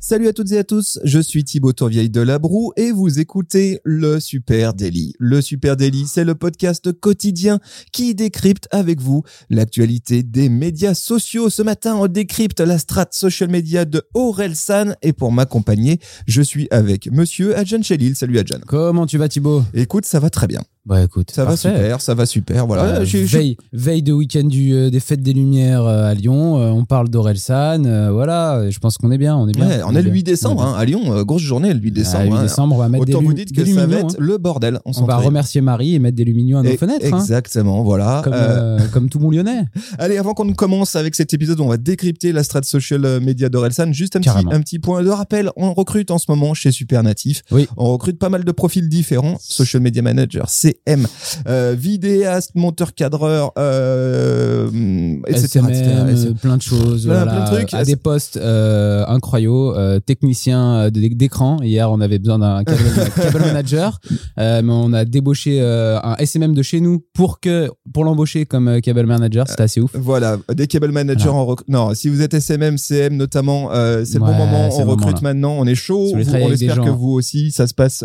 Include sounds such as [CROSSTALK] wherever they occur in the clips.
Salut à toutes et à tous, je suis Thibaut Tourvieille de Labroue et vous écoutez le Super Daily. Le Super Daily, c'est le podcast quotidien qui décrypte avec vous l'actualité des médias sociaux. Ce matin, on décrypte la strat social media de Orelsan et pour m'accompagner, je suis avec monsieur Adjan Chelil. Salut Adjan. Comment tu vas Thibaut? Écoute, ça va très bien. Bah écoute, Ça va super, ça va super. Voilà. Euh, J'ai- j'ai- veille, veille de week-end du, euh, des fêtes des Lumières euh, à Lyon, euh, on parle d'Orelsan, voilà, je pense qu'on est bien, on est bien. Ouais, on est le 8 bien. décembre hein, à Lyon, grosse journée le 8 bien. décembre. Ah, 8 hein. décembre, on va mettre Autant des, vous dites que ça va être hein. le bordel. On, va remercier Marie et mettre des lumignons à nos Et- fenêtres, Exactement, voilà. comme, comme tout bon lyonnais. [LAUGHS] Allez, avant qu'on commence avec cet épisode, on va décrypter la strat social media d'Orelsan. Juste un petit, un petit point de rappel. On recrute en ce moment chez Supernatif. Oui. On recrute pas mal de profils différents. Social media manager, CM, euh, vidéaste, monteur cadreur, euh, etc. SMM, etc. plein de choses, Plein- voilà, plein de trucs. à des postes euh, incroyables, euh, technicien euh, d'écran. Hier, on avait besoin d'un [LAUGHS] cable, cable manager, mais on a débauché un SMM de chez nous pour que pour l'embaucher comme cable manager. C'était assez ouf. Voilà, des cable managers Voilà. en rec- Non, si vous êtes SMM, CM notamment, c'est le bon moment. On moment, recrute maintenant, on est chaud. Si vous on espère que gens. vous aussi, ça se passe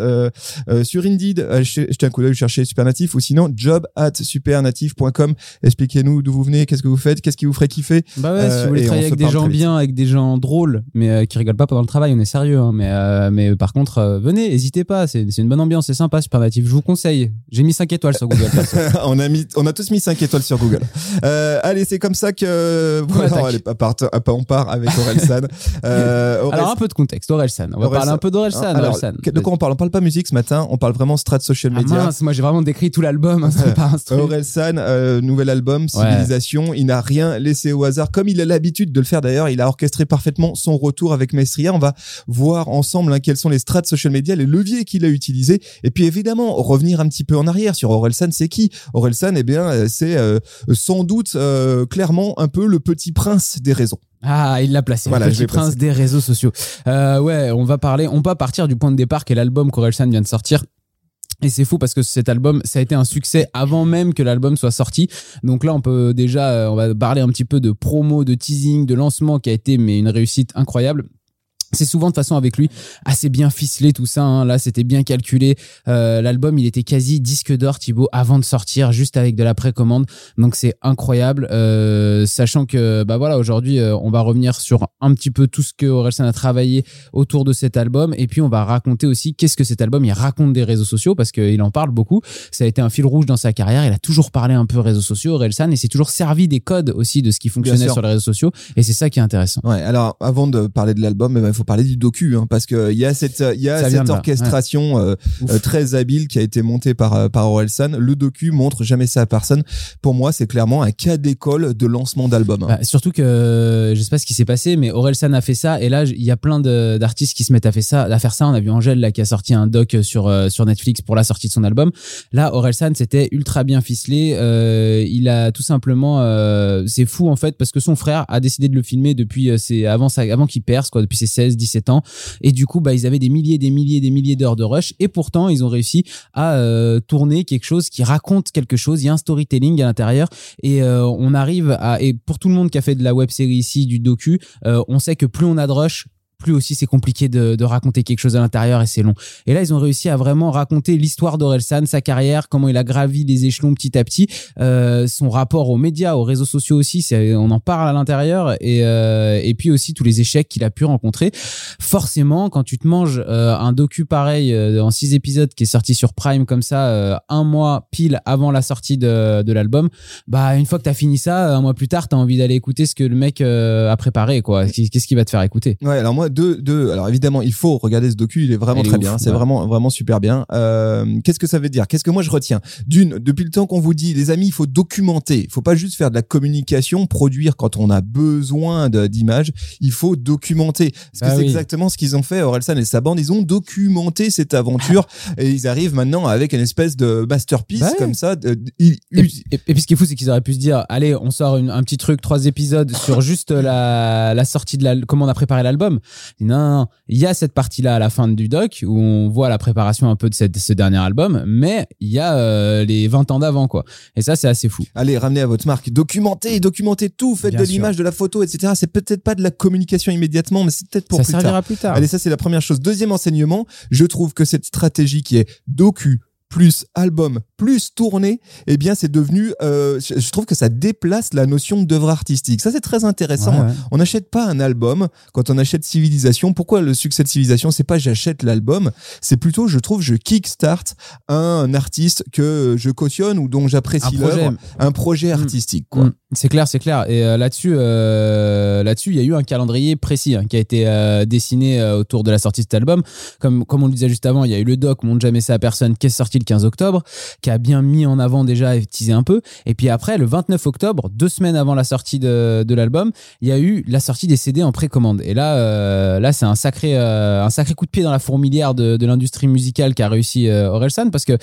sur Indeed. Jetez un coup d'œil, cherchez Supernatif ou sinon job at supernatif.com. Expliquez-nous d'où vous venez, qu'est-ce que vous faites, qu'est-ce qui vous ferait kiffer. Bah ouais, Euh, si vous voulez on travailler avec des gens bien, avec des gens drôles, mais euh, qui rigolent pas pendant le travail, on est sérieux. hein, mais, euh, mais par contre, euh, venez, n'hésitez pas. C'est une bonne ambiance, c'est sympa, Supernatif. Je vous conseille. J'ai mis 5 étoiles sur Google. [LAUGHS] on a mis, on a tous mis 5 étoiles sur Google. Euh, allez, c'est comme ça que voilà, attaque. allez, part- on part avec Orelsan. [LAUGHS] Euh, Orelsan- Alors un peu de contexte, Orelsan. On va parler un peu d'Orelsan. Alors, Orelsan. de quoi on parle? On parle pas musique ce matin, on parle vraiment strat social Ah media. mince, moi j'ai vraiment décrit tout l'album, hein, un truc. Orelsan, euh, nouvel album, Civilisation. Il n'a rien laissé au hasard, comme il a l'habitude de le faire d'ailleurs. Il a orchestré parfaitement son retour avec Maestria. On va voir ensemble hein, quels sont les strats social media, les leviers qu'il a utilisés. Et puis évidemment, revenir un petit peu en arrière sur Orelsan, c'est qui? Orelsan, eh bien, euh, c'est euh, sans doute euh, clairement un peu le petit prince des réseaux. Ah, il l'a placé. Voilà, le petit prince des réseaux sociaux. Euh, ouais, on va parler, on va partir du point de départ qui est l'album qu'Orelsan vient de sortir. Et c'est fou parce que cet album, ça a été un succès avant même que l'album soit sorti. Donc là, on peut déjà, euh, on va parler un petit peu de promo, de teasing, de lancement qui a été mais une réussite incroyable. C'est souvent de façon avec lui assez bien ficelé tout ça. hein. Là, c'était bien calculé. Euh, L'album, il était quasi disque d'or, Thibaut, avant de sortir, juste avec de la précommande. Donc c'est incroyable, Euh, sachant que bah voilà, aujourd'hui, euh, on va revenir sur un petit peu tout ce que Orelsan a travaillé autour de cet album, et puis on va raconter aussi qu'est-ce que cet album il raconte des réseaux sociaux parce qu'il en parle beaucoup. Ça a été un fil rouge dans sa carrière. Il a toujours parlé un peu réseaux sociaux, Orelsan, et s'est toujours servi des codes aussi de ce qui fonctionnait sur les réseaux sociaux. Et c'est ça qui est intéressant. Ouais, alors avant de parler de l'album, eh ben, il faut parler du docu, hein, parce que il y a cette, il y a cette orchestration euh, euh, très habile qui a été montée par euh, par Orelsan. Le docu montre jamais ça à personne. Pour moi, c'est clairement un cas d'école de lancement d'album. Bah, surtout que je sais pas ce qui s'est passé, mais Orelsan a fait ça et là il y a plein d'artistes qui se mettent à faire ça. À faire ça, on a vu Angèle là qui a sorti un doc sur euh, sur Netflix pour la sortie de son album. Là, Orelsan c'était ultra bien ficelé. Euh, il a tout simplement, c'est fou en fait parce que son frère a décidé de le filmer depuis c'est avant ça, avant qu'il perce quoi, depuis ses 16, 17 ans. Et du coup, bah ils avaient des milliers, des milliers, des milliers d'heures de rush et pourtant ils ont réussi à euh, tourner quelque chose qui raconte quelque chose. Il y a un storytelling à l'intérieur et euh, on arrive à et pour tout le monde qui a fait de la web série ici du docu euh, on sait que plus on a de rush plus aussi c'est compliqué de, raconter quelque chose à l'intérieur et c'est long. Et là, ils ont réussi à vraiment raconter l'histoire d'Orelsan, sa carrière, comment il a gravi les échelons petit à petit, euh, son rapport aux médias, aux réseaux sociaux aussi, on en parle à l'intérieur et, euh, et puis aussi tous les échecs qu'il a pu rencontrer. Forcément, quand tu te manges euh, un docu pareil en six épisodes qui est sorti sur Prime comme ça, un mois pile avant la sortie de, l'album, bah une fois que t'as fini ça, un mois plus tard, t'as envie d'aller écouter ce que le mec a préparé, quoi. Qu'est-ce qui va te faire écouter? Ouais, alors moi, deux, deux. Alors évidemment, il faut regarder ce docu. Il est vraiment Il est très ouf, bien. C'est ouais. vraiment, vraiment super bien. Euh, Qu'est-ce que ça veut dire? Qu'est-ce que moi je retiens? D'une, depuis le temps qu'on vous dit, les amis, il faut documenter. Il faut pas juste faire de la communication, produire quand on a besoin d'images. Il faut documenter. Parce que Bah c'est exactement ce qu'ils ont fait. Orelsan et sa bande, ils ont documenté cette aventure [LAUGHS] et ils arrivent maintenant avec une espèce de masterpiece Bah ouais. comme ça. Et, et- et puis ce qui est fou, c'est qu'ils auraient pu se dire, allez, on sort une- un petit truc, trois épisodes sur juste la, la sortie de la, comment on a préparé l'album. Non, non, non. Il y a cette partie-là à la fin du doc où on voit la préparation un peu de cette, ce dernier album, mais il y a euh, les 20 ans d'avant, quoi. Et ça, c'est assez fou. Allez, ramenez à votre marque. Documentez, documentez tout. Faites de l'image, de la photo, etc. C'est peut-être pas de la communication immédiatement, mais c'est peut-être pour ça plus servira tard. plus tard. Allez, ça, c'est la première chose. Deuxième enseignement, je trouve que cette stratégie qui est docu, plus album, plus tournée, eh bien, c'est devenu, euh, je trouve que ça déplace la notion d'œuvre artistique. Ça, c'est très intéressant. Ouais, ouais. On n'achète pas un album quand on achète Civilisation. Pourquoi le succès de Civilisation C'est pas j'achète l'album, c'est plutôt, je trouve, je kickstart un artiste que je cautionne ou dont j'apprécie l'œuvre, un projet artistique. Quoi. Mm. C'est clair, c'est clair. Et euh, là-dessus, euh, là-dessus, il y a eu un calendrier précis hein, qui a été euh, dessiné euh, autour de la sortie de cet album. Comme, comme on le disait juste avant, il y a eu le doc Montre jamais ça à personne qui est sorti le 15 octobre, qui a bien mis en avant déjà et teasé un peu. Et puis après, le 29 octobre, deux semaines avant la sortie de, de l'album, il y a eu la sortie des CD en précommande. Et là, euh, là, c'est un sacré, un sacré coup de pied dans la fourmilière de, de l'industrie musicale qu'a réussi Orelsan parce que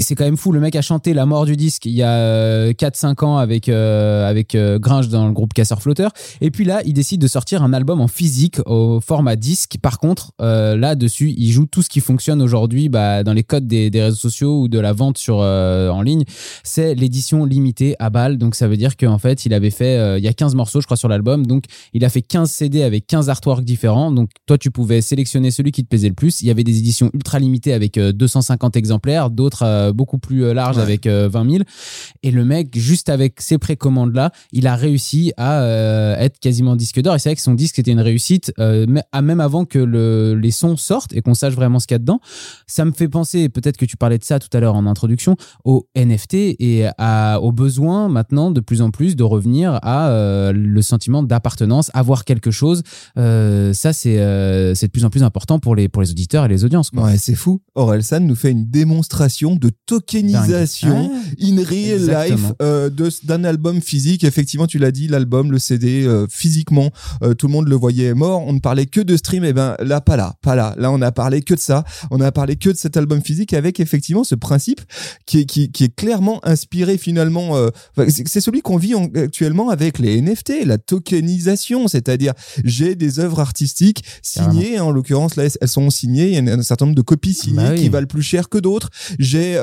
c'est quand même fou. Le mec a chanté La mort du disque il y a euh, 4-5 ans avec, euh, avec euh, Gringe dans le groupe Casseur Flotteur. Et puis là, il décide de sortir un album en physique au format disque. Par contre, euh, là-dessus, il joue tout ce qui fonctionne aujourd'hui bah, dans les codes des, des réseaux sociaux ou de la vente sur, euh, en ligne. C'est l'édition limitée à balles. Donc ça veut dire qu'en fait, il avait fait, euh, il y a 15 morceaux, je crois, sur l'album. Donc il a fait 15 CD avec 15 artworks différents. Donc toi, tu pouvais sélectionner celui qui te plaisait le plus. Il y avait des éditions ultra limitées avec euh, 250 exemplaires, d'autres euh, beaucoup plus euh, larges Ouais. avec euh, 20 000. Et le mec, juste avec ces précommandes-là, il a réussi à euh, être quasiment disque d'or. Et c'est vrai que son disque était une réussite, euh, même avant que le, les sons sortent et qu'on sache vraiment ce qu'il y a dedans. Ça me fait penser, peut-être que tu parlais de ça tout à l'heure en introduction, au NFT et à, au besoin maintenant de plus en plus de revenir à euh, le sentiment d'appartenance, avoir quelque chose. Euh, ça, c'est de plus en plus important pour les, pour les auditeurs et les audiences. Quoi. Ouais, c'est fou. Orelsan nous fait une démonstration de tokenisation Dingue. in real Exactement. life d'un album physique. Effectivement, tu l'as dit, l'album, le CD, euh, physiquement, euh, tout le monde le voyait mort. On ne parlait que de stream. Et ben là, pas là, pas là. Là, on a parlé que de ça. On a parlé que de cet album physique avec effectivement ce principe qui est, qui, qui est clairement inspiré finalement. euh, c'est celui qu'on vit en- actuellement avec les NFT, la tokenisation, c'est-à-dire j'ai des œuvres artistiques signées. En l'occurrence, là, elles sont signées. Il y a un certain nombre de copies signées Bah oui. qui valent plus cher que d'autres. J'ai,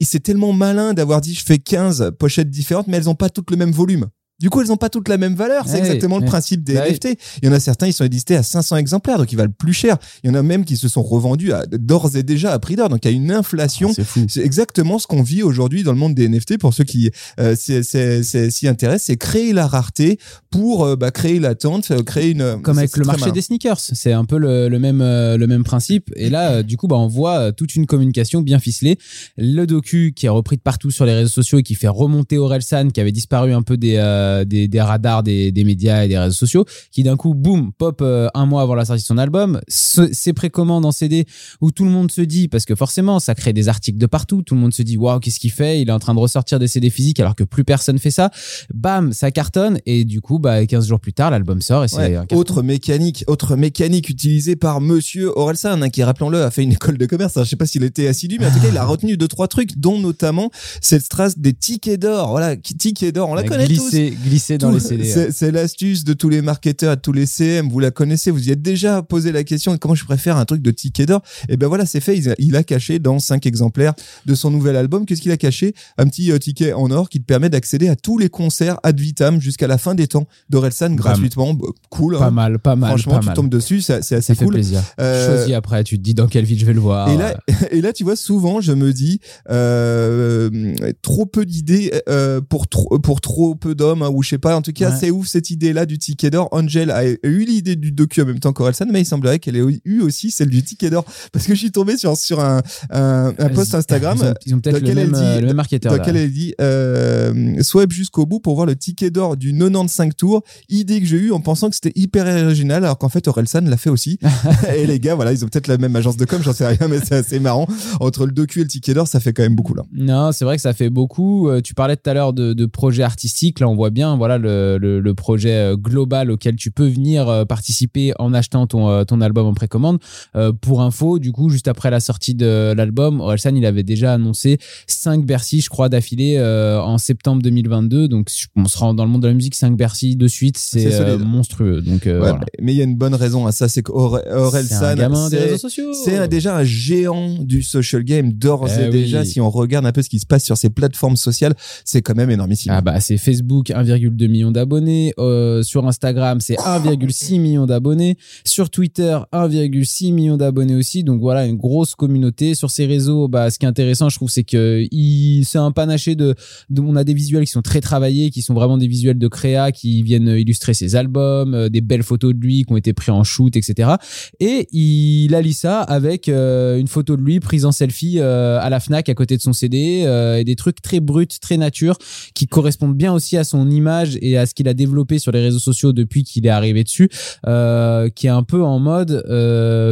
c'est tellement malin d'avoir dit je fais 15 pochettes différentes, mais elles ont pas toutes le même volume. Du coup, elles ont pas toutes la même valeur. C'est Ouais, exactement le ouais. principe des Bah. NFT. Il y en a certains, ils sont édités à 500 exemplaires, donc ils valent plus cher. Il y en a même qui se sont revendus d'ores et déjà à prix d'or. Donc il y a une inflation Ah, c'est fou. c'est exactement ce qu'on vit aujourd'hui dans le monde des NFT. Pour ceux qui euh, s'y intéressent, c'est créer la rareté pour euh, bah, créer l'attente, euh, créer une comme avec le marché des sneakers. C'est un peu le, le même euh, le même principe. Et là, du coup, bah, on voit toute une communication bien ficelée. Le docu qui est repris de partout sur les réseaux sociaux et qui fait remonter Orelsan, qui avait disparu un peu des euh, des, des radars des, des médias et des réseaux sociaux, qui d'un coup, boum, pop euh, un mois avant la sortie de son album. Ce, ces précommandes en CD où tout le monde se dit, parce que forcément, ça crée des articles de partout. Tout le monde se dit, waouh, qu'est-ce qu'il fait? Il est en train de ressortir des CD physiques alors que plus personne fait ça. Bam, ça cartonne et du coup, bah 15 jours plus tard, l'album sort et c'est Ouais, autre mécanique, autre mécanique utilisée par Monsieur Orelsan, hein, qui rappelons-le a fait une école de commerce. Alors, je sais pas s'il était assidu, mais en tout cas, il a retenu deux trois trucs, dont notamment cette strasse des tickets d'or. Voilà, tickets d'or, on la connaît tous. Glisser, dans Tout- les CD. C'est l'astuce de tous les marketeurs, de tous les CM. Vous la connaissez, vous y êtes déjà posé la question comment je préfère un truc de ticket d'or. Et ben voilà, c'est fait. Il a, il a caché dans cinq exemplaires de son nouvel album. Qu'est-ce qu'il a caché? Un petit euh, ticket en or qui te permet d'accéder à tous les concerts ad vitam jusqu'à la fin des temps d'Orelsan gratuitement. Bah, cool. hein. Pas mal, pas mal, Franchement, pas tu mal. tombes dessus, c'est assez Ça fait cool. plaisir. Euh, Choisis après, tu te dis dans quelle ville je vais le voir. Et là, [LAUGHS] et là, tu vois, souvent, je me dis euh, trop peu d'idées euh, pour trop pour trop peu d'hommes, hein, ou je sais pas. En tout cas, Ouais. c'est ouf cette idée-là du ticket d'or. Angel a eu l'idée du docu en même temps qu'Orelsan, mais il semblerait qu'elle ait eu aussi celle du ticket d'or, [LAUGHS] parce que je suis tombé sur sur un un, un post Instagram. Ils ont, ils ont peut-être le même, dit- euh, le même marketeur. Dans lequel elle dit euh, swipe jusqu'au bout pour voir le ticket d'or du 95 tours. Idée que j'ai eue en pensant que c'était hyper original, alors qu'en fait Orelsan l'a fait aussi. [LAUGHS] et les gars, voilà, ils ont peut-être la même agence de com, j'en sais rien, mais c'est assez marrant. Entre le docu et le ticket d'or, ça fait quand même beaucoup là. Non, c'est vrai que ça fait beaucoup. Euh, Tu parlais tout à l'heure de, de projets artistiques. Là, on voit bien voilà le, le, le, projet global auquel tu peux venir participer en achetant ton, ton album en précommande. pour info, du coup, juste après la sortie de l'album, Orelsan, il avait déjà annoncé 5 Bercy, je crois, d'affilée en septembre 2022. Donc, on se rend dans le monde de la musique, 5 Bercy de suite, c'est monstrueux. Donc, voilà. Mais il y a une bonne raison à ça, c'est qu'Orelsan, c'est déjà un géant du social game d'ores eh et déjà. Si on regarde un peu ce qui se passe sur ces plateformes sociales, c'est quand même énormissime. Ah bah c'est Facebook 1,2 million d'abonnés, euh, sur Instagram c'est 1,6 million d'abonnés, sur Twitter 1,6 million d'abonnés aussi. Donc voilà une grosse communauté sur ces réseaux. Bah ce qui est intéressant je trouve c'est que c'est un panaché de, de, on a des visuels qui sont très travaillés, qui sont vraiment des visuels de créa qui viennent illustrer ses albums, euh, des belles photos de lui qui ont été pris en shoot etc. Et il allie ça avec euh, une photo de lui prise en selfie à la Fnac à côté de son CD et des trucs très bruts, très nature qui correspondent bien aussi à son image et à ce qu'il a développé sur les réseaux sociaux depuis qu'il est arrivé dessus, qui est un peu en mode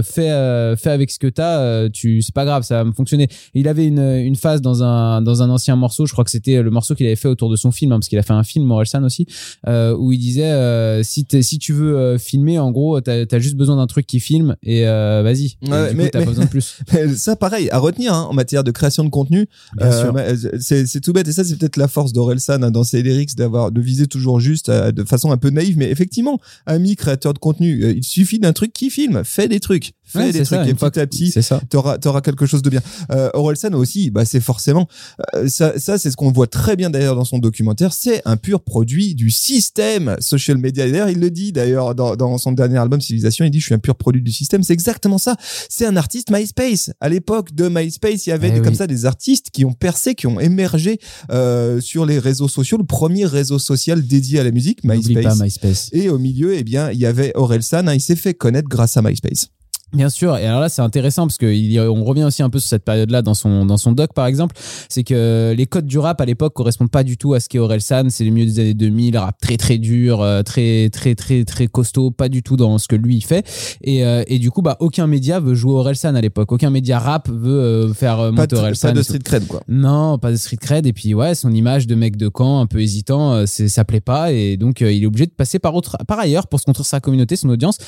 fais fais avec ce que t'as, tu c'est pas grave, ça va me fonctionner. il avait une une phase dans un dans un ancien morceau, je crois que c'était le morceau qu'il avait fait autour de son film, hein, parce qu'il a fait un film Morelsan aussi, où il disait si si tu veux filmer, en gros, t'as as juste besoin d'un truc qui filme et vas-y. Ouais, mais, t'as pas besoin de plus. [LAUGHS] ça, pareil, à retenir hein, en matière de création de contenu. Euh, c'est tout bête et ça, c'est peut-être la force d'Orelsan hein, dans ses lyrics d'avoir de viser toujours juste euh, de façon un peu naïve, mais effectivement, ami créateur de contenu, euh, il suffit d'un truc qui filme, fait des trucs, fait des trucs et petit à petit, t'auras auras quelque chose de bien. Euh, Orelsan aussi, bah c'est forcément euh, ça, ça c'est ce qu'on voit très bien d'ailleurs dans son documentaire, c'est un pur produit du système social media. D'ailleurs, il le dit d'ailleurs dans, dans son dernier album Civilisation, il dit je suis un pur produit du système. C'est exactement ça. C'est un artiste MySpace. À l'époque de MySpace, il y avait eh comme ça des artistes qui ont percé, qui ont émergé euh, sur les réseaux sociaux. Le premier réseau social dédié à la musique, MySpace. MySpace. Et au milieu, eh bien, il y avait Orelsan. Hein, il s'est fait connaître grâce à MySpace. Bien sûr, et alors là c'est intéressant parce que il, on revient aussi un peu sur cette période-là dans son dans son doc par exemple, c'est que les codes du rap à l'époque correspondent pas du tout à ce qu'est Orelsan, c'est le milieu des années 2000, rap très très dur, euh, très très très très costaud, pas du tout dans ce que lui il fait, et, euh, et du coup bah aucun média veut jouer Orelsan à l'époque, aucun média rap veut euh, faire monter Orelsan. Pas de street cred quoi. Non, pas de street cred et puis ouais son image de mec de camp un peu hésitant, c'est ça plaît pas et donc il est obligé de passer par autre par ailleurs pour se construire sa communauté, son audience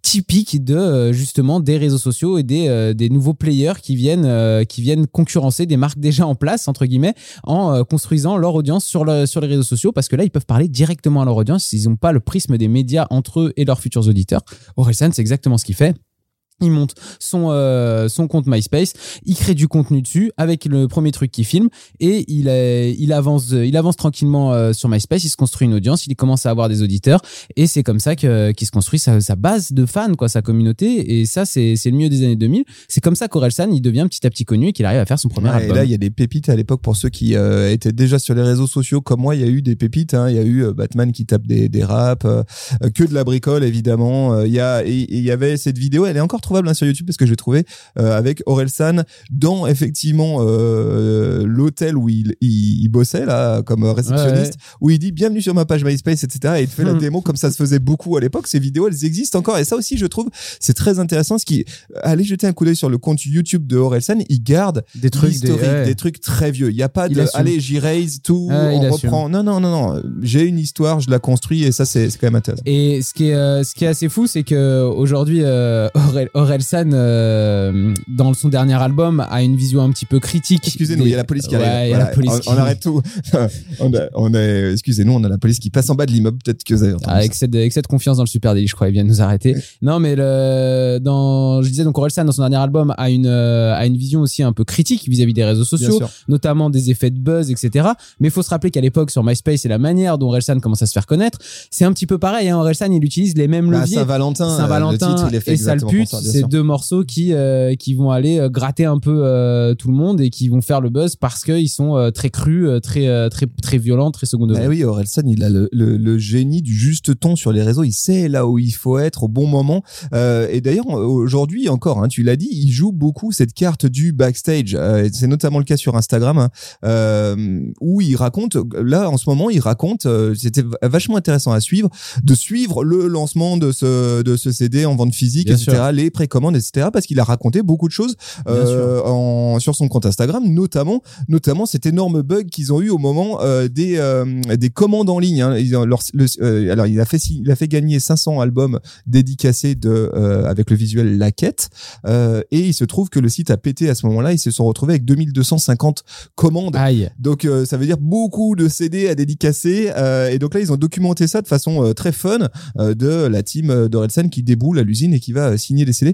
typique de justement des réseaux sociaux et des, euh, nouveaux players qui viennent, euh, qui viennent concurrencer des marques déjà en place, entre guillemets, en euh, construisant leur audience sur les réseaux sociaux parce que là, ils peuvent parler directement à leur audience. Ils n'ont pas le prisme des médias entre eux et leurs futurs auditeurs. Orelsan, c'est exactement ce qu'il fait il monte son euh, son compte MySpace, il crée du contenu dessus avec le premier truc qu'il filme et il il avance il avance tranquillement euh, sur MySpace, il se construit une audience, il commence à avoir des auditeurs et c'est comme ça que qu'il se construit sa, sa, base de fans quoi, sa communauté et ça c'est c'est le mieux des années 2000. C'est comme ça qu'Orelsan il devient petit à petit connu et qu'il arrive à faire son premier album. Et là il y a des pépites à l'époque pour ceux qui euh, étaient déjà sur les réseaux sociaux comme moi, il y a eu des pépites hein. il y a eu Batman qui tape des des raps, que de la bricole évidemment, il y a il y avait cette vidéo, elle est encore trouvable hein, sur YouTube parce que j'ai trouvé euh, avec Orelsan dans effectivement euh, l'hôtel où il, il, bossait là comme réceptionniste où il dit bienvenue sur ma page MySpace etc et il fait la hmm. démo comme ça se faisait beaucoup à l'époque. Ces vidéos elles existent encore et ça aussi je trouve c'est très intéressant ce qui allez jeter un coup d'œil sur le compte YouTube de Orelsan il garde des trucs des, trucs très vieux. Il y a pas de allez j'y raise tout on reprend. Non non non non j'ai une histoire je la construis et ça c'est quand même intéressant. Et ce qui est euh, ce qui est assez fou c'est que aujourd'hui [LAUGHS] Orelsan euh, dans son dernier album, a une vision un petit peu critique. Excusez-nous, il y a la police qui arrive. on, arrête tout. [LAUGHS] on, est, excusez-nous, on a la police qui passe en bas de l'immeuble. Peut-être que vous avez entendu avec, cette, avec cette confiance dans le Super Délit, je crois, ils viennent nous arrêter. [LAUGHS] non, mais le, dans, je disais donc Orelsan dans son dernier album a une euh, a une vision aussi un peu critique vis-à-vis des réseaux sociaux, notamment des effets de buzz, etc. Mais il faut se rappeler qu'à l'époque sur MySpace et la manière dont Orelsan commence à se faire connaître, c'est un petit peu pareil. Hein. Orelsan, il utilise les mêmes bah, leviers. Saint-Valentin, Saint-Valentin et Sale pute, c'est deux morceaux qui euh, qui vont aller euh, gratter un peu euh, tout le monde et qui vont faire le buzz parce qu'ils sont très crus, très très très violents, très second degré. Oui, Orelsan, il a le, le, génie du juste ton sur les réseaux. Il sait là où il faut être au bon moment. et d'ailleurs, aujourd'hui encore, hein, tu l'as dit, il joue beaucoup cette carte du backstage. c'est notamment le cas sur Instagram hein, où il raconte. Là, en ce moment, il raconte. C'était vachement intéressant à suivre, de suivre le lancement de ce de ce CD en vente physique, etc. Les précommande, etc. Parce qu'il a raconté beaucoup de choses euh, en, sur son compte Instagram, notamment, notamment cet énorme bug qu'ils ont eu au moment euh, des euh, des commandes en ligne. Hein. le, alors il a fait il a fait gagner 500 albums dédicacés de avec le visuel La Quête et il se trouve que le site a pété à ce moment-là. Ils se sont retrouvés avec 2250 commandes. Aïe. Donc ça veut dire beaucoup de CD à dédicacer et donc là ils ont documenté ça de façon très fun de la team d'Orelsan qui déboule à l'usine et qui va signer les CD.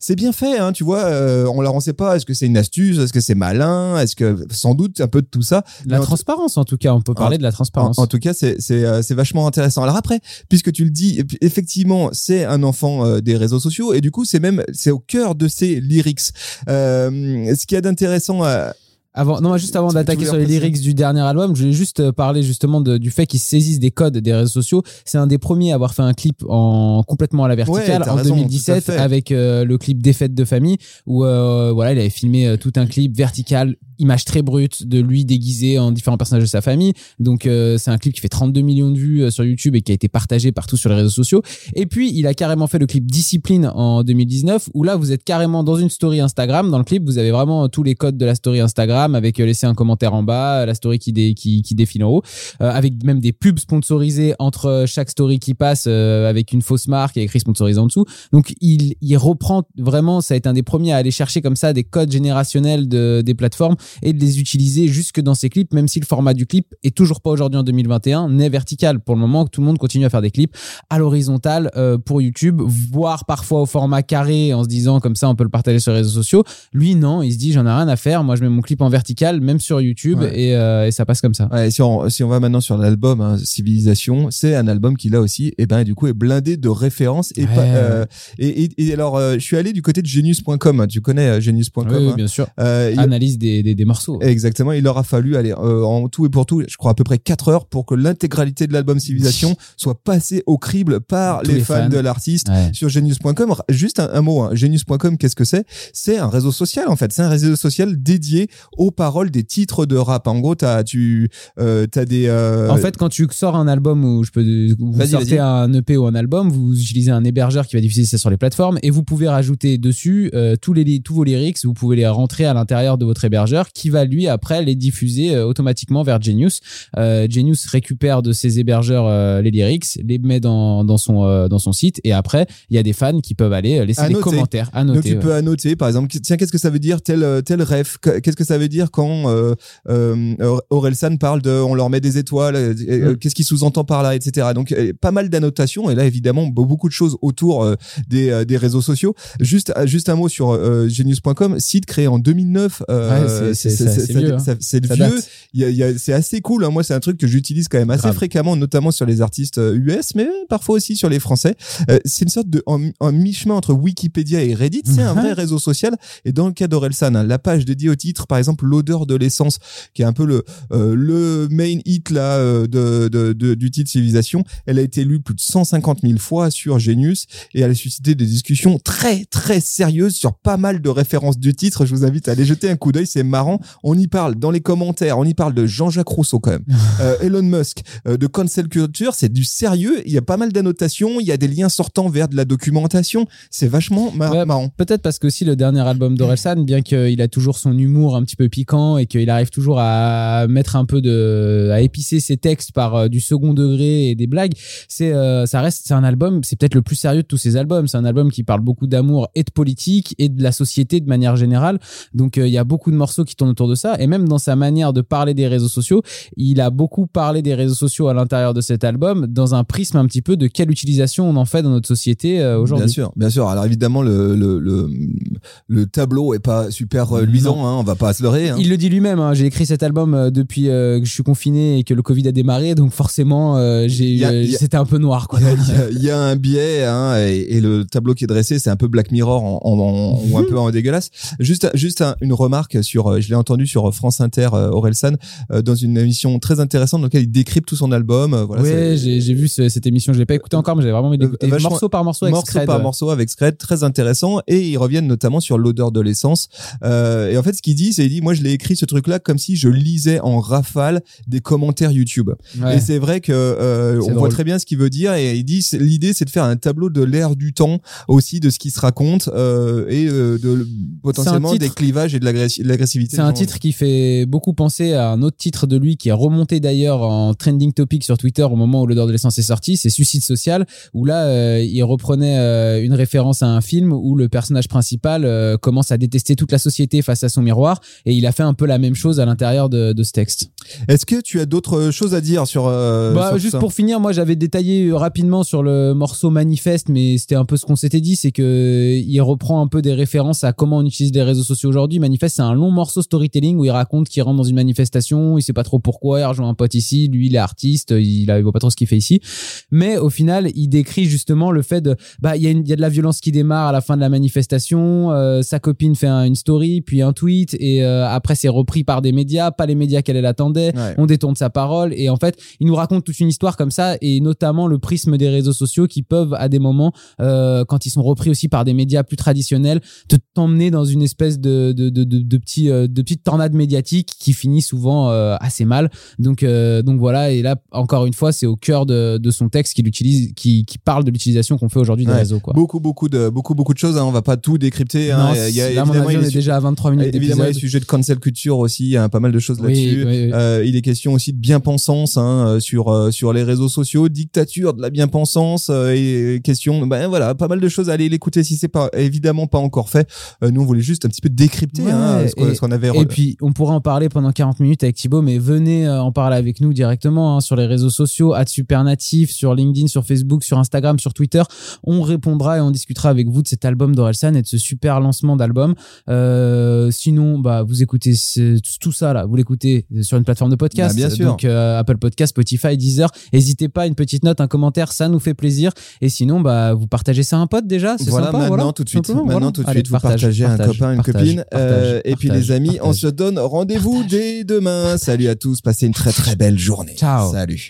C'est bien fait, hein, tu vois. on leur on sait pas. Est-ce que c'est une astuce? Est-ce que c'est malin? Est-ce que sans doute un peu de tout ça La transparence, en tout cas, on peut parler de la transparence. En, tout cas, c'est c'est euh, c'est vachement intéressant. Alors après, puisque tu le dis, effectivement, c'est un enfant euh, des réseaux sociaux et du coup, c'est même c'est au cœur de ses lyrics. Euh, ce qu'il y a d'intéressant à avant, non, juste avant d'attaquer sur les lyrics du dernier album, je voulais juste euh, parler justement de, du fait qu'ils saisissent des codes des réseaux sociaux. C'est un des premiers à avoir fait un clip en complètement à la verticale en 2017 avec euh, le clip des fêtes de famille où euh, voilà, il avait filmé tout un clip vertical image très brute de lui déguisé en différents personnages de sa famille. Donc euh, c'est un clip qui fait 32 millions de vues euh, sur YouTube et qui a été partagé partout sur les réseaux sociaux. Et puis il a carrément fait le clip Discipline en 2019 où là vous êtes carrément dans une story Instagram. Dans le clip vous avez vraiment tous les codes de la story Instagram avec euh, laisser un commentaire en bas, la story qui, dé, qui, qui défile en haut, avec même des pubs sponsorisées entre chaque story qui passe avec une fausse marque et écrit sponsorisé en dessous. Donc il, il reprend vraiment, ça a été un des premiers à aller chercher comme ça des codes générationnels de, des plateformes et de les utiliser jusque dans ses clips, même si le format du clip est toujours pas aujourd'hui en 2021, n'est vertical. Pour le moment, tout le monde continue à faire des clips à l'horizontale euh, pour YouTube, voire parfois au format carré en se disant comme ça on peut le partager sur les réseaux sociaux. Lui, non, il se dit j'en ai rien à faire. Moi, je mets mon clip en vertical, même sur YouTube, et, euh, et, ça passe comme ça. Ouais, si, on, si on va maintenant sur l'album hein, Civilisation, c'est un album qui là aussi, et ben du coup est blindé de références et, euh, et, et, alors je suis allé du côté de genius.com. Tu connais genius.com Oui, hein. bien sûr. Analyse des, des, des morceaux. Exactement. Il leur a fallu aller euh, en tout et pour tout, je crois à peu près 4 heures pour que l'intégralité de l'album Civilisation soit passée au crible par les, fans, de l'artiste sur genius.com. Juste un, mot, hein. genius.com, qu'est-ce que c'est? C'est un réseau social en fait. C'est un réseau social dédié aux paroles des titres de rap. En gros, t'as tu euh, as des. Euh, en fait, quand tu sors un album ou je peux vous sortez un EP ou un album, vous utilisez un hébergeur qui va diffuser ça sur les plateformes et vous pouvez rajouter dessus tous les tous vos lyrics. Vous pouvez les rentrer à l'intérieur de votre hébergeur qui va lui après les diffuser euh, automatiquement vers Genius. Euh, Genius récupère de ses hébergeurs euh, les lyrics, les met dans, dans son dans son site et après il y a des fans qui peuvent aller laisser des commentaires, à noter. Donc tu peux annoter par exemple tiens qu'est-ce que ça veut dire tel tel ref? Qu'est-ce que ça veut dire quand euh, San parle de on leur met des étoiles mm. qu'est-ce qu'il sous-entend par là etc. Donc pas mal d'annotations et là évidemment beaucoup de choses autour des, des réseaux sociaux. Juste juste un mot sur genius.com site créé en 2009 ouais, c'est c'est vieux. Hein. C'est vieux. Assez cool. Hein. Moi, c'est un truc que j'utilise quand même assez fréquemment, notamment sur les artistes US, euh, mais parfois aussi sur les Français. Euh, c'est une sorte de en, mi-chemin entre Wikipédia et Reddit. C'est un vrai réseau social. Et dans le cas d'Orelsan, hein, la page dédiée au titre, par exemple, l'odeur de l'essence, qui est un peu le euh, le main hit là de, de, de, du titre Civilisation, elle a été lue plus de 150 000 fois sur Genius et elle a suscité des discussions très très sérieuses sur pas mal de références du titre. Je vous invite à aller jeter un coup d'œil, c'est marrant. On y parle dans les commentaires, on y parle de Jean-Jacques Rousseau quand même, [LAUGHS] euh, Elon Musk, euh, de cancel culture, c'est du sérieux. Il y a pas mal d'annotations, il y a des liens sortant vers de la documentation. C'est vachement marrant. Peut-être parce que aussi le dernier album d'Orelsan, bien qu'il a toujours son humour un petit peu piquant et qu'il arrive toujours à mettre un peu de, à épicer ses textes par euh, du second degré et des blagues, c'est, ça reste, c'est un album, c'est peut-être le plus sérieux de tous ses albums. C'est un album qui parle beaucoup d'amour et de politique et de la société de manière générale. Donc il y a beaucoup de morceaux qui tournent autour de ça. Et même dans sa manière de parler des réseaux sociaux, il a beaucoup parlé des réseaux sociaux à l'intérieur de cet album dans un prisme un petit peu de quelle utilisation on en fait dans notre société euh, aujourd'hui. Bien sûr, bien sûr. Alors évidemment, le, le, le, le tableau est pas super euh, luisant, hein, on va pas se leurrer. Hein. Il le dit lui-même, hein, j'ai écrit cet album euh, depuis que je suis confiné et que le Covid a démarré, donc forcément, j'ai c'était un peu noir. [LAUGHS] Il y, a un biais, hein, et, le tableau qui est dressé, c'est un peu Black Mirror en, en, ou un peu [LAUGHS] en dégueulasse. Juste, juste une remarque sur je l'ai entendu sur France Inter, Orelsan, dans une émission très intéressante dans laquelle il décrypte tout son album. voilà, ouais, j'ai vu cette émission, je l'ai pas écouté encore, mais j'avais vraiment envie d'écouter morceau par morceau avec morceau par morceau avec Scred, très intéressant. Et ils reviennent notamment sur l'odeur de l'essence. et en fait, ce qu'il dit, c'est il dit, moi, je l'ai écrit ce truc-là comme si je lisais en rafale des commentaires YouTube. Et c'est vrai que on voit très bien ce qu'il veut dire. Et il dit, l'idée, c'est de faire un tableau de l'ère du temps aussi de ce qui se raconte euh, et euh, de potentiellement des clivages et de l'agressivité. C'est un titre qui fait beaucoup penser à un autre titre de lui qui est remonté d'ailleurs en trending topic sur Twitter au moment où l'odeur de l'essence est sorti, c'est Suicide social où là euh, il reprenait euh, une référence à un film où le personnage principal euh, commence à détester toute la société face à son miroir et il a fait un peu la même chose à l'intérieur de, de, ce texte. Est-ce que tu as d'autres choses à dire sur, bah, juste pour finir, moi j'avais détaillé rapidement sur le morceau Manifeste mais c'était un peu ce qu'on s'était dit, c'est que il reprend un peu des références à comment on utilise les réseaux sociaux aujourd'hui. Manifeste, c'est un long morceau storytelling où il raconte qu'il rentre dans une manifestation, il sait pas trop pourquoi, il rejoint un pote ici, lui il est artiste, il, il voit pas trop ce qu'il fait ici. Mais au final, il décrit justement le fait de, bah il y a il y a de la violence qui démarre à la fin de la manifestation, euh, sa copine fait une story puis un tweet et euh, après c'est repris par des médias, pas les médias qu'elle attendait, on détourne sa parole et en fait il nous raconte toute une histoire comme ça et notamment le prisme des réseaux sociaux qui peuvent à des moments euh, quand ils sont repris aussi par des médias plus traditionnels, te t'emmener dans une espèce de, de, de, de, de petit, euh, de petite tornade médiatique qui finit souvent euh, assez mal. Donc, euh, donc voilà, et là, encore une fois, c'est au cœur de, de son texte qu'il utilise, qui, qui parle de l'utilisation qu'on fait aujourd'hui des réseaux. Quoi. Beaucoup, beaucoup de, beaucoup, beaucoup de choses. Hein. On va pas tout décrypter. Hein. il y a, là, évidemment, il est déjà à 23 minutes Évidemment, les sujets de cancel culture aussi, il y a pas mal de choses là-dessus. il est question aussi de bien-pensance hein, sur, sur les réseaux sociaux, dictature de la bien-pensance et question, ben voilà, pas mal de choses. Allez l'écouter si c'est pas évidemment pas encore fait. Euh, nous, on voulait juste un petit peu décrypter hein, ce qu'on avait. Et puis, on pourrait en parler pendant 40 minutes avec Thibaut, mais venez euh, en parler avec nous directement hein, sur les réseaux sociaux, à Supernatif, sur LinkedIn, sur Facebook, sur Instagram, sur Twitter. On répondra et on discutera avec vous de cet album d'Orelsan et de ce super lancement d'album. Euh, sinon, bah, vous écoutez tout ça là, vous l'écoutez sur une plateforme de podcast, bah, bien sûr. donc Apple Podcast, Spotify, Deezer. N'hésitez pas, une petite note, un commentaire, ça nous fait plaisir. Et sinon, bah, vous partagez ça à un pote déjà, voilà, sympa. Maintenant, voilà, tout de suite, maintenant tout de suite, vous partagez un copain, une copine. Euh, et puis les amis, on se donne rendez-vous dès demain. Salut à tous, passez une très très belle journée. Ciao. Salut.